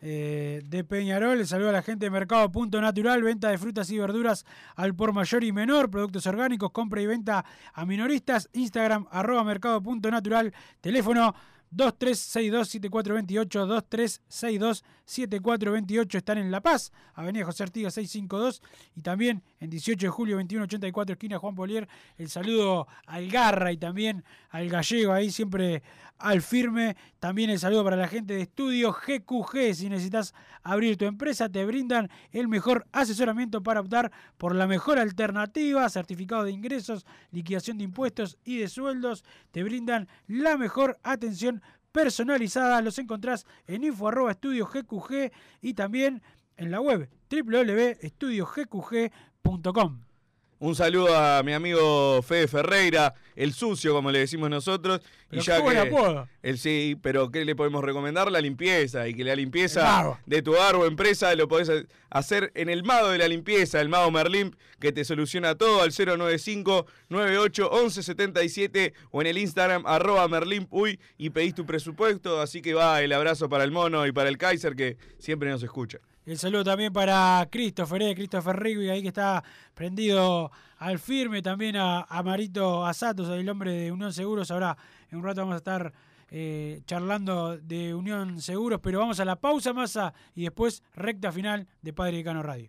eh, de Peñarol. Saludo a la gente de Mercado Punto Natural, venta de frutas y verduras al por mayor y menor, productos orgánicos, compra y venta a minoristas, Instagram arroba Mercado Punto Natural, teléfono 2362-7428, 2362-7428 están en La Paz, Avenida José Artigas 652 y también en 18 de julio 2184 esquina Juan Polier. El saludo al Garra y también al Gallego ahí siempre al firme. También el saludo para la gente de estudio GQG. Si necesitas abrir tu empresa, te brindan el mejor asesoramiento para optar por la mejor alternativa, certificado de ingresos, liquidación de impuestos y de sueldos. Te brindan la mejor atención personalizada. Los encontrás en info GQG y también en la web www.estudiogqg.com. Un saludo a mi amigo Fede Ferreira, el sucio, como le decimos nosotros. y ya que el sí, pero ¿qué le podemos recomendar? La limpieza. Y que la limpieza de tu hogar o empresa lo podés hacer en el Mago de la Limpieza, el Mago Merlimp, que te soluciona todo al 095 98 1177 o en el Instagram arroba Merlimp uy, y pedís tu presupuesto. Así que va el abrazo para el mono y para el Kaiser que siempre nos escucha. El saludo también para Christopher, eh, Christopher Rigby, ahí que está prendido al firme. También a, Marito Asatos, el hombre de Unión Seguros. Ahora en un rato vamos a estar eh, charlando de Unión Seguros, pero vamos a la pausa masa y después recta final de Padre Cano Radio.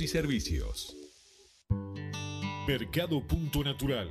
y servicios. Mercado Punto Natural.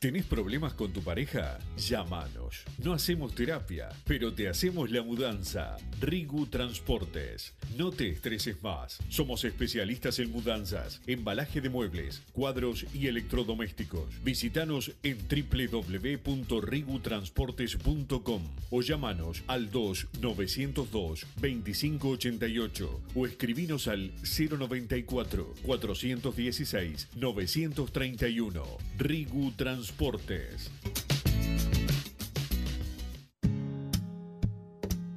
¿Tenés problemas con tu pareja? Llámanos. No hacemos terapia, pero te hacemos la mudanza. Rigu Transportes. No te estreses más. Somos especialistas en mudanzas, embalaje de muebles, cuadros y electrodomésticos. Visítanos en www.rigutransportes.com o llámanos al 2-902-2588 o escribinos al 094-416-931. Rigu Transportes. Deportes.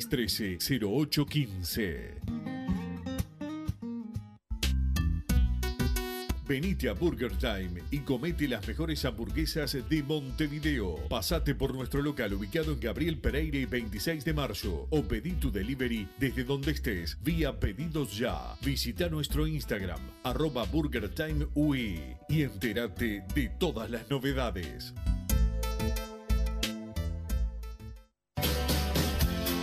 0815 Venite a Burger Time y comete las mejores hamburguesas de Montevideo. Pasate por nuestro local ubicado en Gabriel Pereira y 26 de marzo o pedí tu delivery desde donde estés vía pedidos ya. Visita nuestro Instagram arroba Burger Time y entérate de todas las novedades.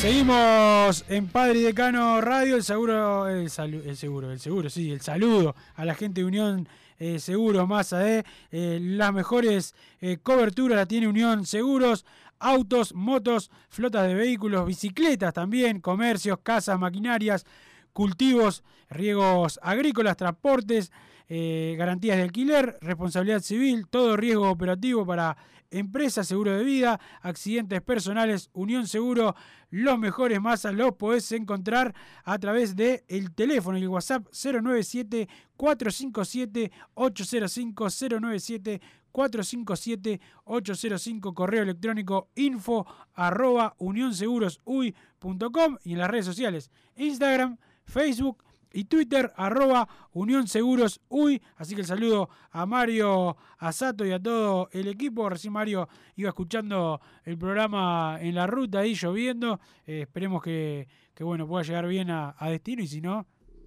Seguimos en Padre y Decano Radio, el seguro, el, seguro, el seguro, sí, el saludo a la gente de Unión eh, Seguros Masa, eh, eh, las mejores eh, coberturas la tiene Unión Seguros, autos, motos, flotas de vehículos, bicicletas también, comercios, casas, maquinarias, cultivos, riegos agrícolas, transportes, garantías de alquiler, responsabilidad civil, todo riesgo operativo para empresas, seguro de vida, accidentes personales, Unión Seguro, los mejores masas los podés encontrar a través de el teléfono y el WhatsApp 097 457 805 097 457 805 correo electrónico info arroba unionsegurosui.com y en las redes sociales Instagram, Facebook y Twitter, arroba Unión Seguros Uy. Así que el saludo a Mario Asato y a todo el equipo. Recién Mario iba escuchando el programa en la ruta ahí lloviendo. Eh, esperemos que, bueno pueda llegar bien a, destino y si no,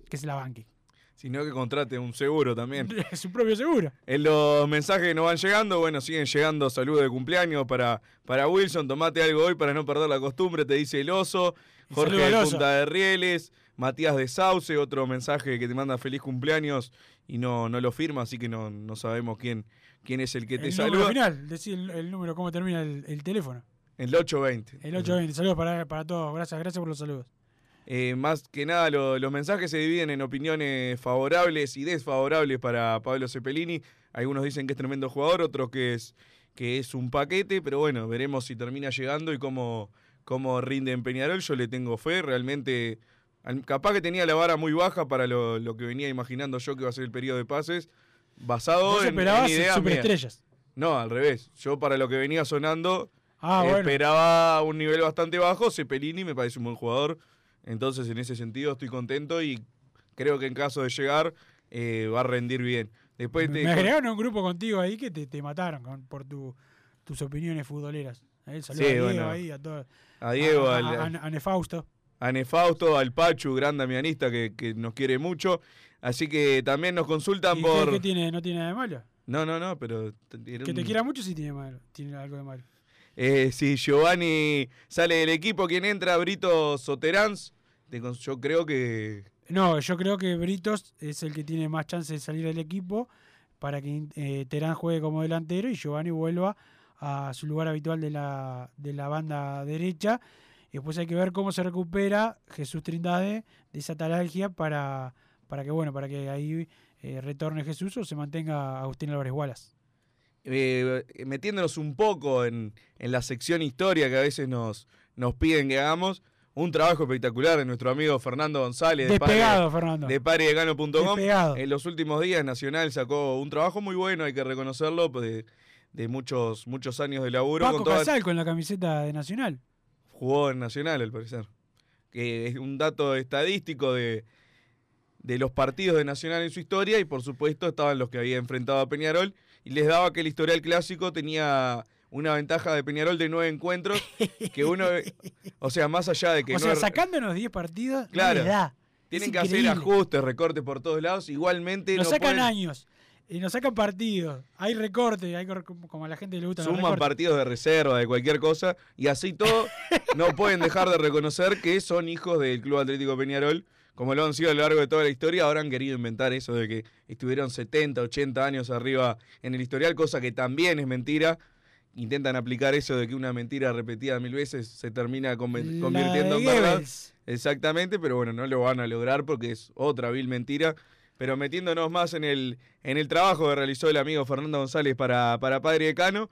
que se la banque. Si no, que contrate un seguro también. Su propio seguro. En los mensajes que nos van llegando, bueno, siguen llegando saludos de cumpleaños para, para Wilson. Tomate algo hoy para no perder la costumbre, te dice el oso. Jorge de Punta de Rieles. Matías de Sauce, otro mensaje que te manda feliz cumpleaños y no, no lo firma, así que no, no sabemos quién, quién es el que te saluda. final, decir el, número, cómo termina el, teléfono. El 820. El 820, saludos para, para todos, gracias, gracias por los saludos. Eh, más que nada, los mensajes se dividen en opiniones favorables y desfavorables para Pablo Cepelini. Algunos dicen que es tremendo jugador, otros que es, que es un paquete, pero bueno, veremos si termina llegando y cómo, cómo rinde en Peñarol. Yo le tengo fe, realmente Capaz que tenía la vara muy baja para lo, que venía imaginando yo que iba a ser el periodo de pases, basado en, en ideas superestrellas. No, al revés. Yo para lo que venía sonando ah, esperaba un nivel bastante bajo. Cepelini me parece un buen jugador. Entonces, en ese sentido, estoy contento y creo que en caso de llegar eh, va a rendir bien. Después me, agregaron a un grupo contigo ahí que te, mataron por tus opiniones futboleras. Eh, saludos a Diego ahí, a todos. A Diego, a, a Nefausto a Nefausto, al Pachu, gran damianista que, que, nos quiere mucho. Así que también nos consultan por. ¿qué, tiene? ¿No tiene nada de malo? No, no, no, pero. Que te quiera mucho sí tiene malo. Tiene algo de malo. Eh, si Giovanni sale del equipo, ¿quién entra? Brito Soteranz. Yo creo que. No, yo creo que Britos es el que tiene más chance de salir del equipo para que eh, Terán juegue como delantero y Giovanni vuelva a su lugar habitual de la, de la banda derecha y después hay que ver cómo se recupera Jesús Trindade de esa talalgia para, para que bueno, para que ahí eh, retorne Jesús o se mantenga Agustín Álvarez Wallace. Eh, metiéndonos un poco en, la sección historia que a veces nos, nos piden que hagamos, un trabajo espectacular de nuestro amigo Fernando González de Despegado, Fernando. de paridegano.com. En los últimos días Nacional sacó un trabajo muy bueno, hay que reconocerlo, pues, de, muchos, muchos años de laburo. Paco con Casal con la camiseta de Nacional jugó en Nacional, al parecer. Que es un dato estadístico de, de los partidos de Nacional en su historia y por supuesto estaban los que había enfrentado a Peñarol y les daba que el historial clásico tenía una ventaja de Peñarol de nueve encuentros que uno, o sea, más allá de que... O sea, sacándonos diez partidos, claro, Tienen que hacer ajustes, recortes por todos lados, igualmente... Nos sacan años. Y nos sacan partidos. Hay recortes, hay como a la gente le gusta. Suman partidos de reserva, de cualquier cosa. Y así todo, no pueden dejar de reconocer que son hijos del Club Atlético Peñarol. Como lo han sido a lo largo de toda la historia, ahora han querido inventar eso de que estuvieron 70, 80 años arriba en el historial, cosa que también es mentira. Intentan aplicar eso de que una mentira repetida mil veces se termina convirtiendo en verdad. Exactamente, pero bueno, no lo van a lograr porque es otra vil mentira pero metiéndonos más en el, en el trabajo que realizó el amigo Fernando González para, para Padre Decano,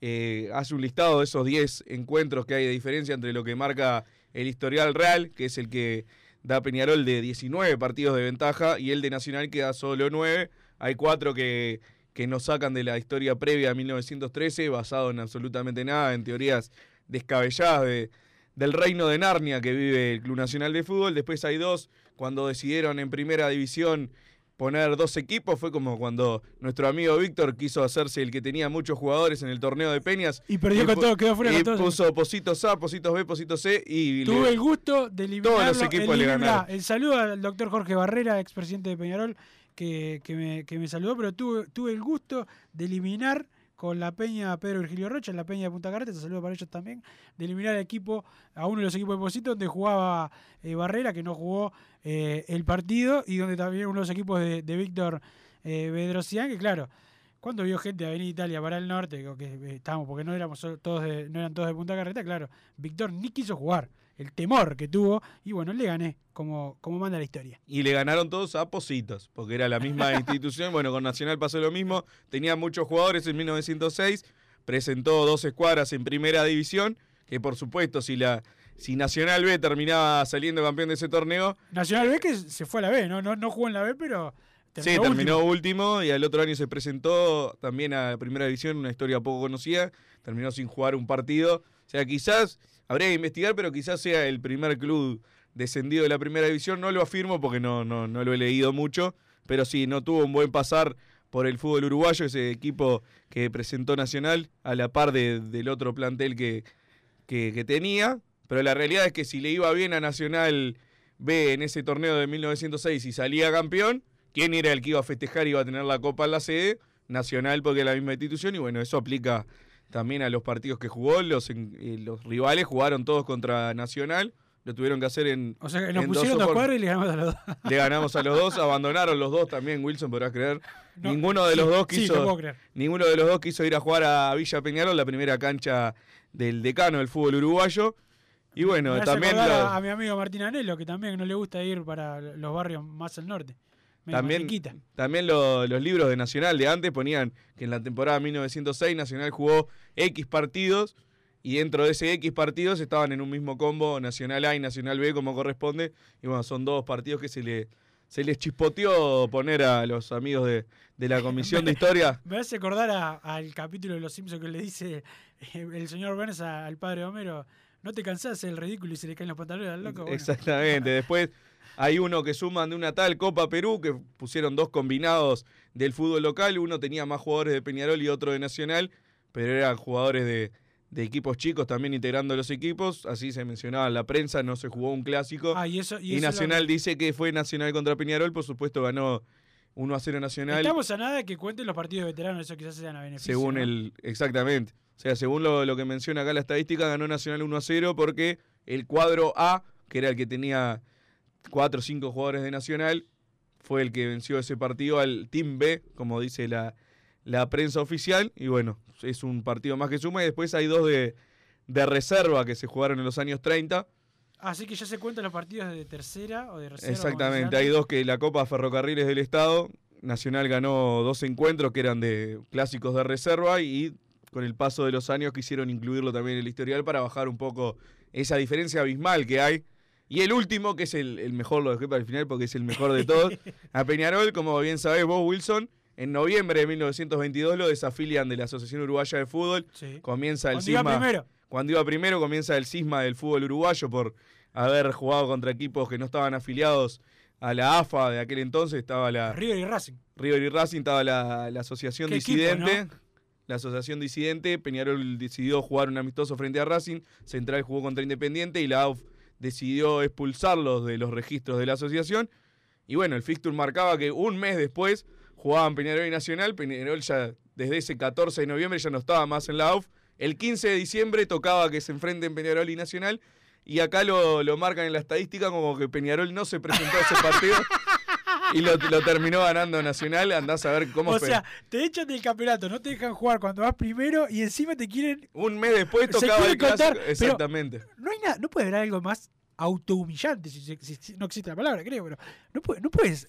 eh, hace un listado de esos 10 encuentros que hay de diferencia entre lo que marca el historial real, que es el que da Peñarol de 19 partidos de ventaja, y el de Nacional que da solo 9. Hay cuatro que, que nos sacan de la historia previa a 1913, basado en absolutamente nada, en teorías descabelladas de, del reino de Narnia que vive el Club Nacional de Fútbol. Después hay dos cuando decidieron en primera división poner dos equipos. Fue como cuando nuestro amigo Víctor quiso hacerse el que tenía muchos jugadores en el torneo de Peñas. Y perdió con todo, quedó fuera y con puso Positos A, Positos B, Positos C y... Tuve el gusto de eliminar Todos los equipos le ganaron. El saludo al doctor Jorge Barrera, expresidente de Peñarol, que, que, me, que me saludó, pero tuve, tuve el gusto de eliminar con la Peña Pedro Virgilio Rocha, en la Peña de Punta Carreta, saludo para ellos también, de eliminar al equipo, a uno de los equipos de Posito, donde jugaba eh, Barrera, que no jugó eh, el partido, y donde también uno de los equipos de, Víctor eh, Bedrosian, que claro, cuando vio gente a venir Italia para el norte, que estábamos, porque no éramos todos no eran todos de Punta Carreta, claro, Víctor ni quiso jugar. El temor que tuvo. Y bueno, le gané, como, como manda la historia. Y le ganaron todos a Positos, porque era la misma institución. Bueno, con Nacional pasó lo mismo. Tenía muchos jugadores en 1906. Presentó dos escuadras en primera división. Que por supuesto, si la. Si Nacional B terminaba saliendo campeón de ese torneo. Nacional B que se fue a la B, ¿no? No, no jugó en la B, pero sí, terminó último. y al otro año se presentó también a Primera División, una historia poco conocida. Terminó sin jugar un partido. O sea, quizás, habría que investigar, pero quizás sea el primer club descendido de la Primera División. No lo afirmo porque no, no, no lo he leído mucho, pero sí, no tuvo un buen pasar por el fútbol uruguayo, ese equipo que presentó Nacional, a la par del otro plantel que, que, que tenía. Pero la realidad es que si le iba bien a Nacional B en ese torneo de 1906 y salía campeón, quién era el que iba a festejar y iba a tener la copa en la sede, Nacional porque es la misma institución y bueno, eso aplica también a los partidos que jugó, los, eh, los rivales jugaron todos contra Nacional, lo tuvieron que hacer en... O sea, que nos pusieron dos cuadros y le ganamos a los dos. Le ganamos a los dos, abandonaron los dos también, Wilson, podrás creer. ninguno de los dos quiso... ninguno de los dos quiso ir a jugar a Villa Peñarol, la primera cancha del decano del fútbol uruguayo. Y bueno, también... A mi amigo Martín Anelo, que también no le gusta ir para los barrios más al norte. También, también los libros de Nacional de antes ponían que en la temporada 1906 Nacional jugó X partidos y dentro de ese X partidos estaban en un mismo combo Nacional A y Nacional B como corresponde. Y bueno, son dos partidos que se le se les chispoteó poner a los amigos de, la Comisión de Historia. Me hace acordar al capítulo de Los Simpsons que le dice eh, el señor Burns al padre Homero, no te cansás el ridículo y se le caen los pantalones al loco. Exactamente, después hay uno que suman de una tal Copa Perú, que pusieron dos combinados del fútbol local. Uno tenía más jugadores de Peñarol y otro de Nacional, pero eran jugadores de, equipos chicos también integrando los equipos. Así se mencionaba en la prensa, no se jugó un clásico. Ah, y, eso, y, Nacional dice que fue Nacional contra Peñarol, por supuesto ganó 1 a 0 Nacional. Estamos a nada de que cuenten los partidos de veteranos, eso quizás sean a beneficio. Según el, exactamente. O sea, según lo, lo que menciona acá la estadística, ganó Nacional 1 a 0 porque el cuadro A, que era el que tenía cuatro o cinco jugadores de Nacional, fue el que venció ese partido al Team B, como dice la, la prensa oficial, y bueno, es un partido más que suma, y después hay dos de, de reserva que se jugaron en los años 30. Así que ya se cuentan los partidos de tercera o de reserva. Exactamente, hay dos que la Copa Ferrocarriles del Estado, Nacional ganó dos encuentros que eran de clásicos de reserva y con el paso de los años quisieron incluirlo también en el historial para bajar un poco esa diferencia abismal que hay y el último, que es el, mejor, lo dejé para el final porque es el mejor de todos, a Peñarol, como bien sabés vos, Wilson, en noviembre de 1922 lo desafilian de la Asociación Uruguaya de Fútbol. Comienza el cuando cisma. Iba primero. Cuando iba primero, comienza el cisma del fútbol uruguayo por haber jugado contra equipos que no estaban afiliados a la AFA de aquel entonces. Estaba la. River y Racing. River y Racing, estaba la, Asociación Disidente. La Asociación Disidente. Peñarol decidió jugar un amistoso frente a Racing. Central jugó contra Independiente y la AUF decidió expulsarlos de los registros de la asociación. Y bueno, el fixture marcaba que un mes después jugaban Peñarol y Nacional. Peñarol ya desde ese 14 de noviembre ya no estaba más en la AUF. El 15 de diciembre tocaba que se enfrenten Peñarol y Nacional. Y acá lo, lo marcan en la estadística como que Peñarol no se presentó a ese partido. y lo, terminó ganando Nacional, andás a ver cómo O sea, te echan del campeonato, no te dejan jugar cuando vas primero y encima te quieren. Un mes después tocaba el clásico. Exactamente. No hay nada, no puede haber algo más autohumillante, si, si, no existe la palabra, creo, pero no, no puedes.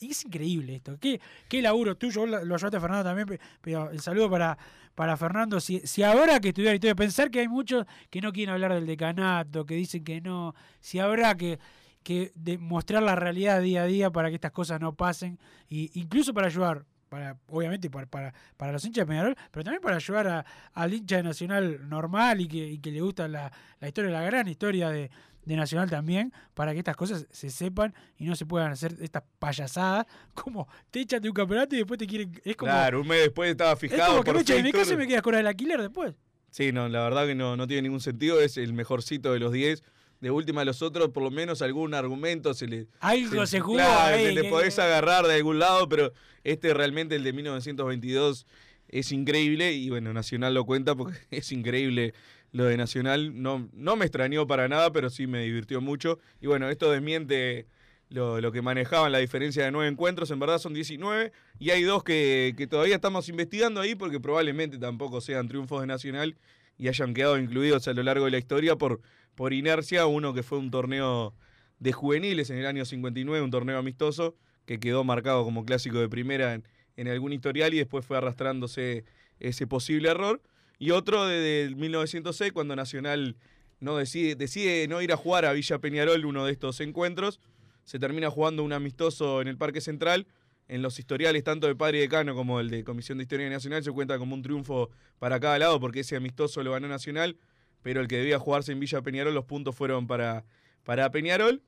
es increíble esto. ¿Qué, qué laburo tuyo? Lo ayudaste a Fernando también, pero el saludo para, para Fernando. Si, si ahora que estudiar historia, pensar que hay muchos que no quieren hablar del decanato, que dicen que no, si habrá que que demostrar la realidad día a día para que estas cosas no pasen, y incluso para ayudar, para, obviamente para, para, para los hinchas de Peñarol, pero también para ayudar a, al hincha de Nacional normal y que, y que le gusta la, la, historia, la gran historia de, de, Nacional también, para que estas cosas se sepan y no se puedan hacer estas payasadas, como te echan de un campeonato y después te quieren... Es como, claro, un mes después estaba fijado. Es como que me echan mi casa y me quedas con el alquiler después. Sí, no, la verdad que no, no tiene ningún sentido, es el mejorcito de los 10 de última a los otros, por lo menos algún argumento se le. Algo se, jugó. te, podés agarrar de algún lado, pero este realmente, el de 1922, es increíble. Y bueno, Nacional lo cuenta porque es increíble lo de Nacional. No, no me extrañó para nada, pero sí me divirtió mucho. Y bueno, esto desmiente. Lo, lo, que manejaban la diferencia de nueve encuentros, en verdad son 19, y hay dos que, que, todavía estamos investigando ahí porque probablemente tampoco sean triunfos de Nacional y hayan quedado incluidos a lo largo de la historia por, por inercia, uno que fue un torneo de juveniles en el año 59, un torneo amistoso que quedó marcado como clásico de primera en, en algún historial y después fue arrastrándose ese posible error. Y otro de 1906, cuando Nacional no decide, decide no ir a jugar a Villa Peñarol uno de estos encuentros, se termina jugando un amistoso en el Parque Central. En los historiales, tanto de Padre y Decano como el de Comisión de Historia Nacional, se cuenta como un triunfo para cada lado, porque ese amistoso lo ganó Nacional, pero el que debía jugarse en Villa Peñarol, los puntos fueron para, para Peñarol.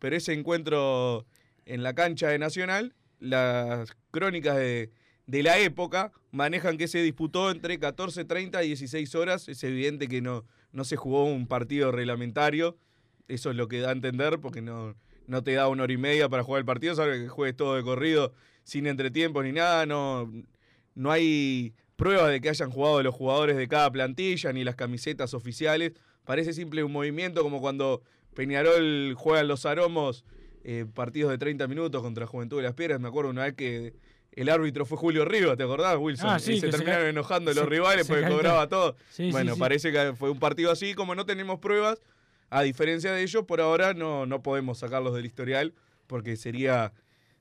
Pero ese encuentro en la cancha de Nacional, las crónicas de, de la época manejan que se disputó entre 14.30 y 16 horas. Es evidente que no, no se jugó un partido reglamentario. Eso es lo que da a entender, porque no, no te da una hora y media para jugar el partido, sabes que juegues todo de corrido, sin entretiempo ni nada, no, no hay pruebas de que hayan jugado los jugadores de cada plantilla, ni las camisetas oficiales. Parece simple un movimiento como cuando Peñarol juega en los aromos eh, partidos de 30 minutos contra Juventud de las Piedras. Me acuerdo una vez que el árbitro fue Julio Rivas, ¿te acordás, Wilson? Ah, sí, y se terminaron enojando los rivales porque cobraba todo. bueno, parece que fue un partido así, como no tenemos pruebas, a diferencia de ellos, por ahora no, no podemos sacarlos del historial porque sería,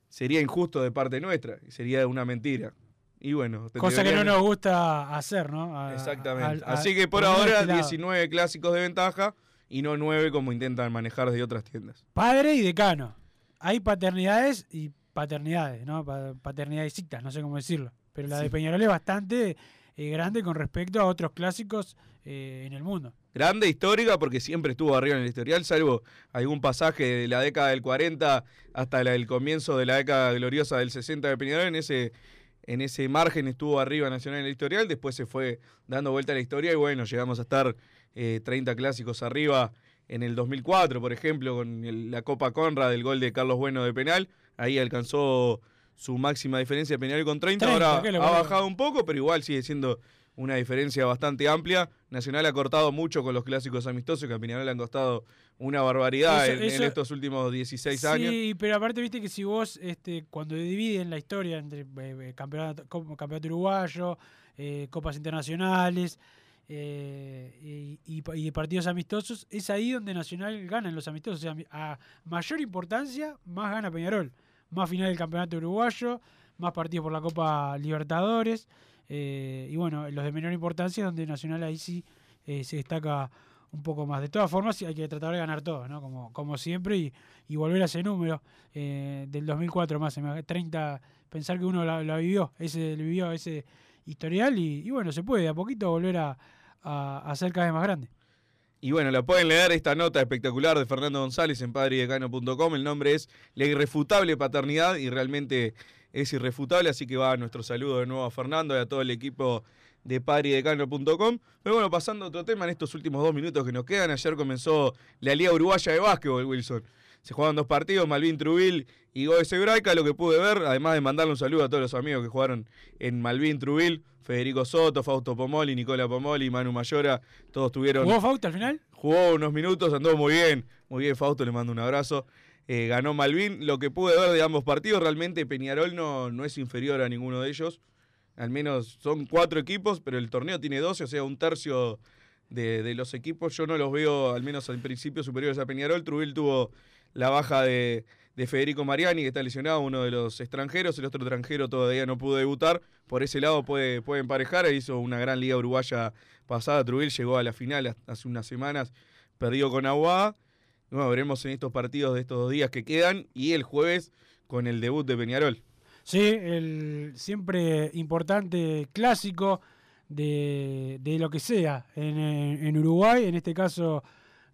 sería injusto de parte nuestra, sería una mentira. Y bueno, cosa que no nos gusta hacer, ¿no? Exactamente. Así que por ahora 19 clásicos de ventaja y no 9 como intentan manejar de otras tiendas. Padre y decano. Hay paternidades y paternidades, ¿no? Paternidadesitas, no sé cómo decirlo. Pero la de Peñarol es bastante eh, grande con respecto a otros clásicos eh, en el mundo. Grande, histórica, porque siempre estuvo arriba en el historial, salvo algún pasaje de la década del 40 hasta el comienzo de la década gloriosa del 60 de Peñarol. En ese, en ese margen estuvo arriba Nacional en el historial, después se fue dando vuelta a la historia y bueno, llegamos a estar 30 eh, clásicos arriba en el 2004, por ejemplo, con la Copa Conra del gol de Carlos Bueno de penal. Ahí alcanzó su máxima diferencia de penal con 30. Ahora ha bajado un poco, pero igual sigue siendo una diferencia bastante amplia. Nacional ha cortado mucho con los clásicos amistosos, que a Peñarol le han costado una barbaridad en, estos últimos 16 años. Sí, pero aparte viste que si vos, este, cuando dividen la historia entre eh, eh, campeonato, campeonato uruguayo, eh, copas internacionales, eh, y, partidos amistosos, es ahí donde Nacional gana en los amistosos. O sea, a mayor importancia, más gana Peñarol. Más final del campeonato uruguayo, más partidos por la Copa Libertadores. Eh, y bueno, los de menor importancia, donde Nacional ahí sí eh, se destaca un poco más. De todas formas, hay que tratar de ganar todo, ¿no? Como, como siempre, y, volver a ese número del 2004 más, 30, pensar que uno la, vivió, ese vivió ese historial, y, bueno, se puede a poquito volver a, a, ser cada vez más grande. Y bueno, la pueden leer esta nota espectacular de Fernando González en padridecano.com. El nombre es La irrefutable paternidad y realmente es irrefutable, así que va nuestro saludo de nuevo a Fernando y a todo el equipo de padridecano.com. Pero bueno, pasando a otro tema en estos últimos dos minutos que nos quedan, ayer comenzó la Liga Uruguaya de Básquetbol, Wilson. Se jugaron dos partidos, Malvin Trubil y Goes Hebraica, lo que pude ver, además de mandarle un saludo a todos los amigos que jugaron en Malvin Trubil, Federico Soto, Fausto Pomoli, Nicola Pomoli, Manu Mayora, todos tuvieron... ¿Jugó Fausto al final? Jugó unos minutos, andó muy bien, muy bien Fausto, le mando un abrazo. Eh, ganó Malvin, lo que pude ver de ambos partidos, realmente Peñarol no, no es inferior a ninguno de ellos, al menos son cuatro equipos, pero el torneo tiene 12, o sea, un tercio de, de los equipos, yo no los veo, al menos al principio, superiores a Peñarol. Trubil tuvo la baja de, Federico Mariani, que está lesionado, uno de los extranjeros. El otro extranjero todavía no pudo debutar. Por ese lado puede, puede emparejar. Hizo una gran liga uruguaya pasada. Trubil llegó a la final hace unas semanas, perdió con Aguada. Bueno, veremos en estos partidos de estos dos días que quedan y el jueves con el debut de Peñarol. Sí, el siempre importante clásico de, lo que sea en, en, Uruguay, en este caso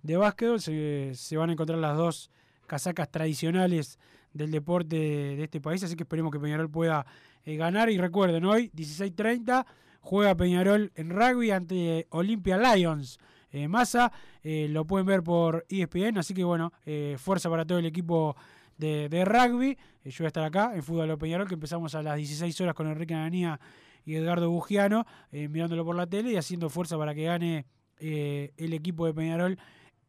de básquetbol, se, se van a encontrar las dos casacas tradicionales del deporte de este país, así que esperemos que Peñarol pueda eh, ganar. Y recuerden, hoy 16.30 juega Peñarol en rugby ante Olympia Lions. Eh, Massa, eh, lo pueden ver por ESPN, así que bueno, fuerza para todo el equipo de, rugby. yo voy a estar acá en Fútbol de Peñarol, que empezamos a las 16 horas con Enrique Ananía y Edgardo Bugiano, mirándolo por la tele y haciendo fuerza para que gane el equipo de Peñarol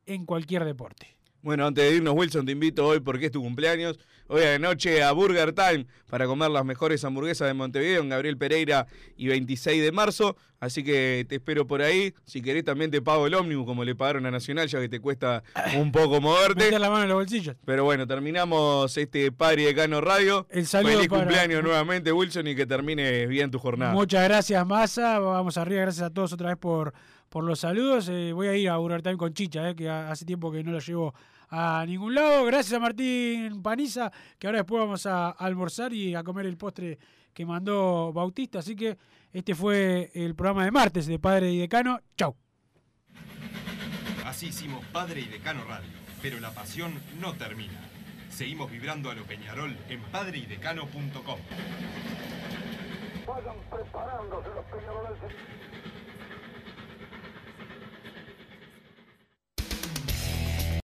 en cualquier deporte. Bueno, antes de irnos, Wilson, te invito hoy porque es tu cumpleaños. Hoy a la noche a Burger Time para comer las mejores hamburguesas de Montevideo en Gabriel Pereira y 26 de marzo. Así que te espero por ahí. Si querés también te pago el ómnibus como le pagaron a Nacional, ya que te cuesta un poco moverte. Meter la mano en los bolsillos. Pero bueno, terminamos este Padre de Cano Radio. El saludo Feliz para- cumpleaños nuevamente, Wilson, y que termine bien tu jornada. Muchas gracias, Massa. Vamos arriba, gracias a todos otra vez por, por los saludos. Eh, voy a ir a Burger Time con Chicha, eh, que ha- hace tiempo que no lo llevo a ningún lado. Gracias a Martín Paniza, que ahora después vamos a almorzar y a comer el postre que mandó Bautista. Así que este fue el programa de martes de Padre y Decano. Chau. Así hicimos Padre y Decano Radio, pero la pasión no termina. Seguimos vibrando a lo Peñarol en padreidecano.com. Vayan preparándose los peñarolenses.